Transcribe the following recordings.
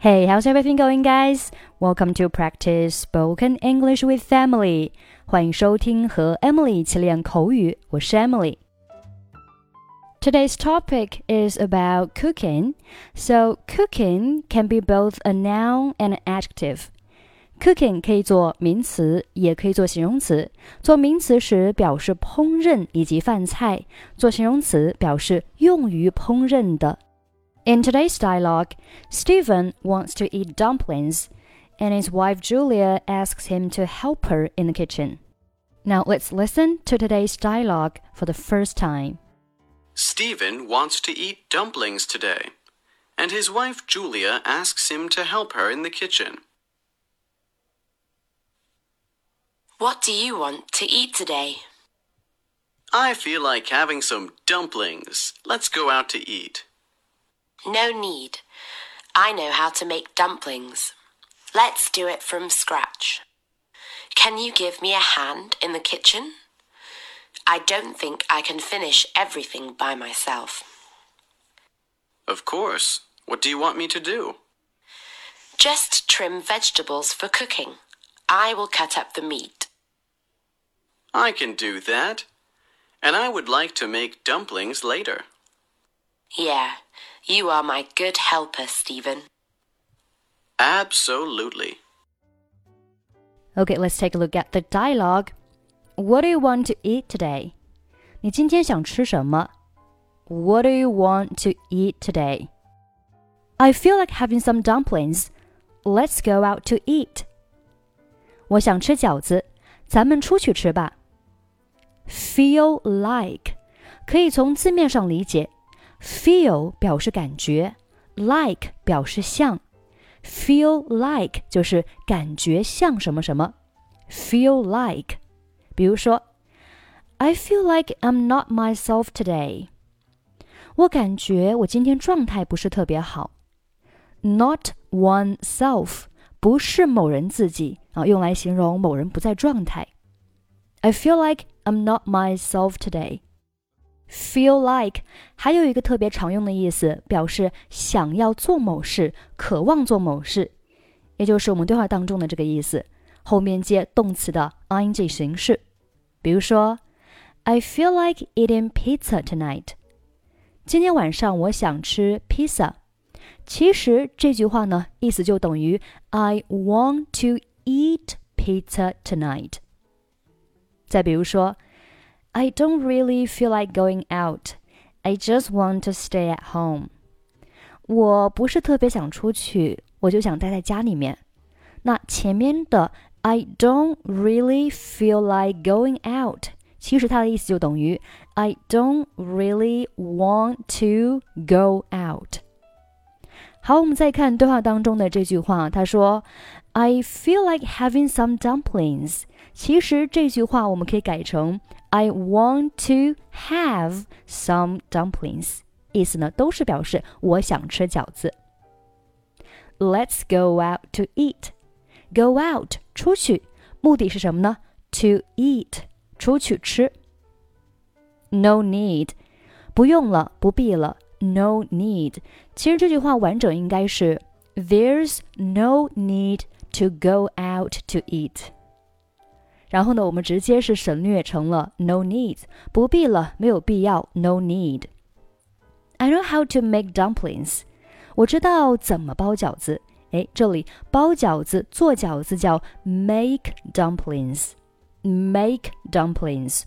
Hey, how's everything going, guys? Welcome to practice spoken English with Emily. 欢迎收听和 Emily 一起练口语，我是 Emily。Today's topic is about cooking. So, cooking can be both a noun and an adjective. Cooking 可以做名词，也可以做形容词。做名词时表示烹饪以及饭菜；做形容词表示用于烹饪的。 In today's dialogue, Steven wants to eat dumplings, and his wife Julia asks him to help her in the kitchen. Now let's listen to today's dialogue for the first time. Steven wants to eat dumplings today, and his wife Julia asks him to help her in the kitchen. What do you want to eat today? I feel like having some dumplings. Let's go out to eat. No need. I know how to make dumplings. Let's do it from scratch. Can you give me a hand in the kitchen? I don't think I can finish everything by myself. Of course. What do you want me to do? Just trim vegetables for cooking. I will cut up the meat. I can do that. And I would like to make dumplings later. Yeah, you are my good helper, Steven. Absolutely. Okay, let's take a look at the dialogue. What do you want to eat today? 你今天想吃什么? What do you want to eat today? I feel like having some dumplings. Let's go out to eat. 我想吃饺子，咱们出去吃吧。Feel like 可以从字面上理解。，feel 表示感觉，like 表示像，feel like 就是感觉像什么什么。Feel like，比如说，I feel like I'm not myself today。我感觉我今天状态不是特别好。Not oneself 不是某人自己啊，用来形容某人不在状态。I feel like I'm not myself today. Feel like 还有一个特别常用的意思，表示想要做某事，渴望做某事，也就是我们对话当中的这个意思。后面接动词的 ing 形式。比如说，I feel like eating pizza tonight。今天晚上我想吃披萨。其实这句话呢，意思就等于 I want to eat pizza tonight。再比如说 ，I don't really feel like going out. I just want to stay at home. 我不是特别想出去，我就想待在家里面。那前面的 I don't really feel like going out，其实它的意思就等于 I don't really want to go out。好，我们再看对话当中的这句话，他说：“I feel like having some dumplings。”其实这句话我们可以改成 I want to have some dumplings，意思呢都是表示我想吃饺子。Let's go out to eat. Go out 出去，目的是什么呢？To eat 出去吃。No need 不用了，不必了。No need 其实这句话完整应该是 There's no need to go out to eat。 然后呢，我们直接是省略成了 no need，不必了，没有必要，no need。I know how to make dumplings，我知道怎么包饺子。哎，这里包饺子、做饺子叫 make dumplings，make dumplings。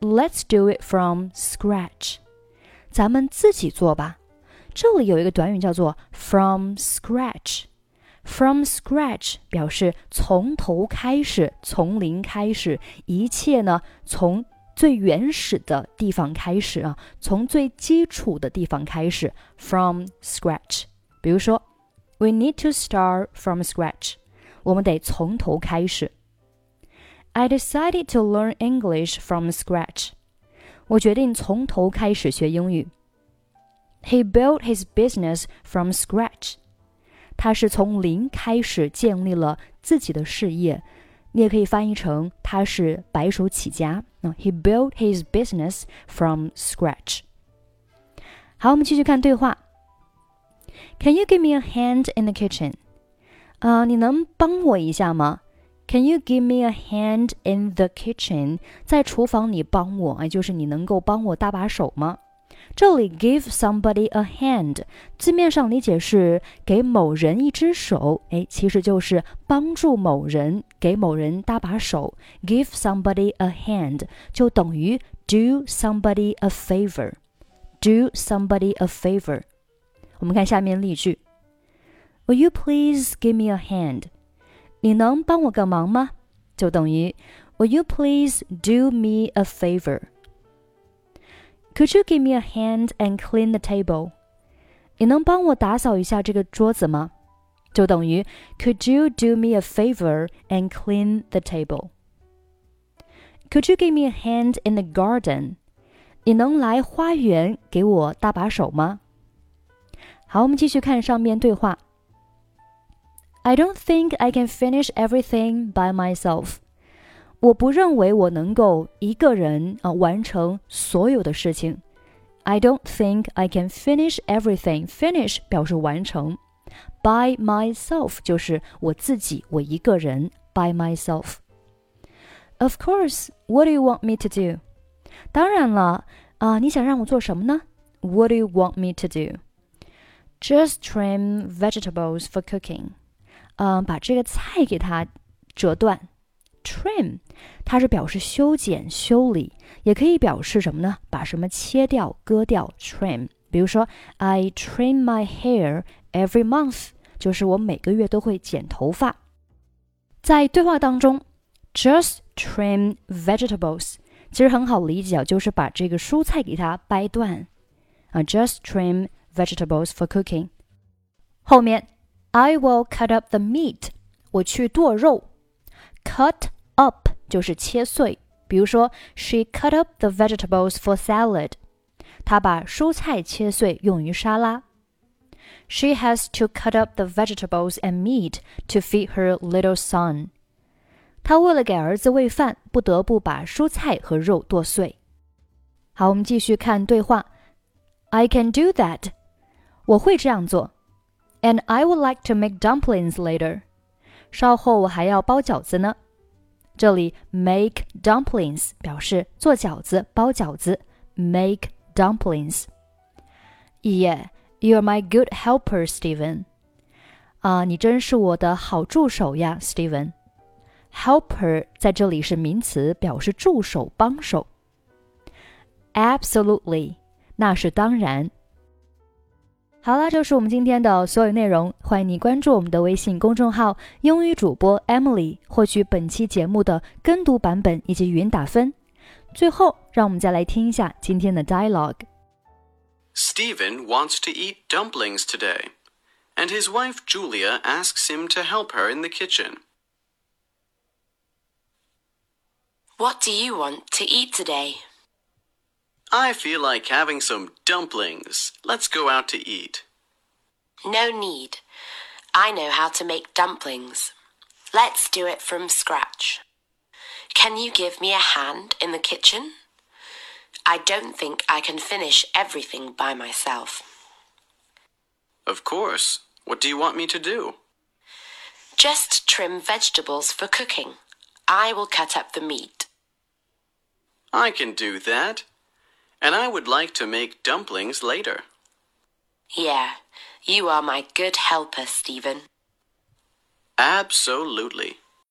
Let's do it from scratch，咱们自己做吧。这里有一个短语叫做 from scratch。From scratch 表示从头开始，从零开始，一切呢从最原始的地方开始啊，从最基础的地方开始。From scratch，比如说，We need to start from scratch，我们得从头开始。I decided to learn English from scratch，我决定从头开始学英语。He built his business from scratch。 他是从零开始建立了自己的事业，你也可以翻译成他是白手起家。那 He built his business from scratch。好，我们继续看对话。Can you give me a hand in the kitchen？啊、你能帮我一下吗？Can you give me a hand in the kitchen？在厨房里帮我，哎，就是你能够帮我搭把手吗？这里 give somebody a hand，字面上理解是给某人一只手，哎，其实就是帮助某人，给某人搭把手。Give somebody a hand 就等于 do somebody a favor。Do somebody a favor。我们看下面例句：Will you please give me a hand？你能帮我个忙吗？就等于 Will you please do me a favor？favor？Could you give me a hand and clean the table？你能帮我打扫一下这个桌子吗？就等于 Could you do me a favor and clean the table？Could you give me a hand in the garden？你能来花园给我搭把手吗？好，我们继续看上面对话。I don't think I can finish everything by myself. 我不认为我能够一个人啊完成所有的事情。I don't think I can finish everything. Finish 表示完成，by myself 就是我自己，我一个人。By myself. Of course. What do you want me to do? 当然了啊，你想让我做什么呢？What do you want me to do? Just trim vegetables for cooking. 嗯，把这个菜给它折断。 Trim，它是表示修剪、修理，也可以表示什么呢？把什么切掉、割掉。Trim，比如说，I trim my hair every month，就是我每个月都会剪头发。在对话当中，just trim vegetables，其实很好理解啊，就是把这个蔬菜给它掰断啊。Just trim vegetables for cooking。后面，I will cut up the meat，我去剁肉。Cut up 就是切碎，比如说，She cut up the vegetables for salad。她把蔬菜切碎用于沙拉。She has to cut up the vegetables and meat to feed her little son。她为了给儿子喂饭，不得不把蔬菜和肉剁碎。好，我们继续看对话。I can do that。我会这样做。And I would like to make dumplings later。稍后我还要包饺子呢。 这里 make dumplings 表示做饺子、包饺子，make dumplings。Yeah, you're my good helper, Steven. 啊，你真是我的好助手呀，Steven。Helper 在这里是名词，表示助手、帮手。Absolutely，那是当然。好了，这是我们今天的所有内容。欢迎你关注我们的微信公众号“英语主播 Emily”，获取本期节目的跟读版本以及语音打分。最后，让我们再来听一下今天的 dialogue。Stephen wants to eat dumplings today, and his wife Julia asks him to help her in the kitchen. What do you want to eat today? I feel like having some dumplings. Let's go out to eat. No need. I know how to make dumplings. Let's do it from scratch. Can you give me a hand in the kitchen? I don't think I can finish everything by myself. Of course. What do you want me to do? Just trim vegetables for cooking. I will cut up the meat. I can do that. And I would like to make dumplings later. Yeah, you are my good helper, Steven. Absolutely.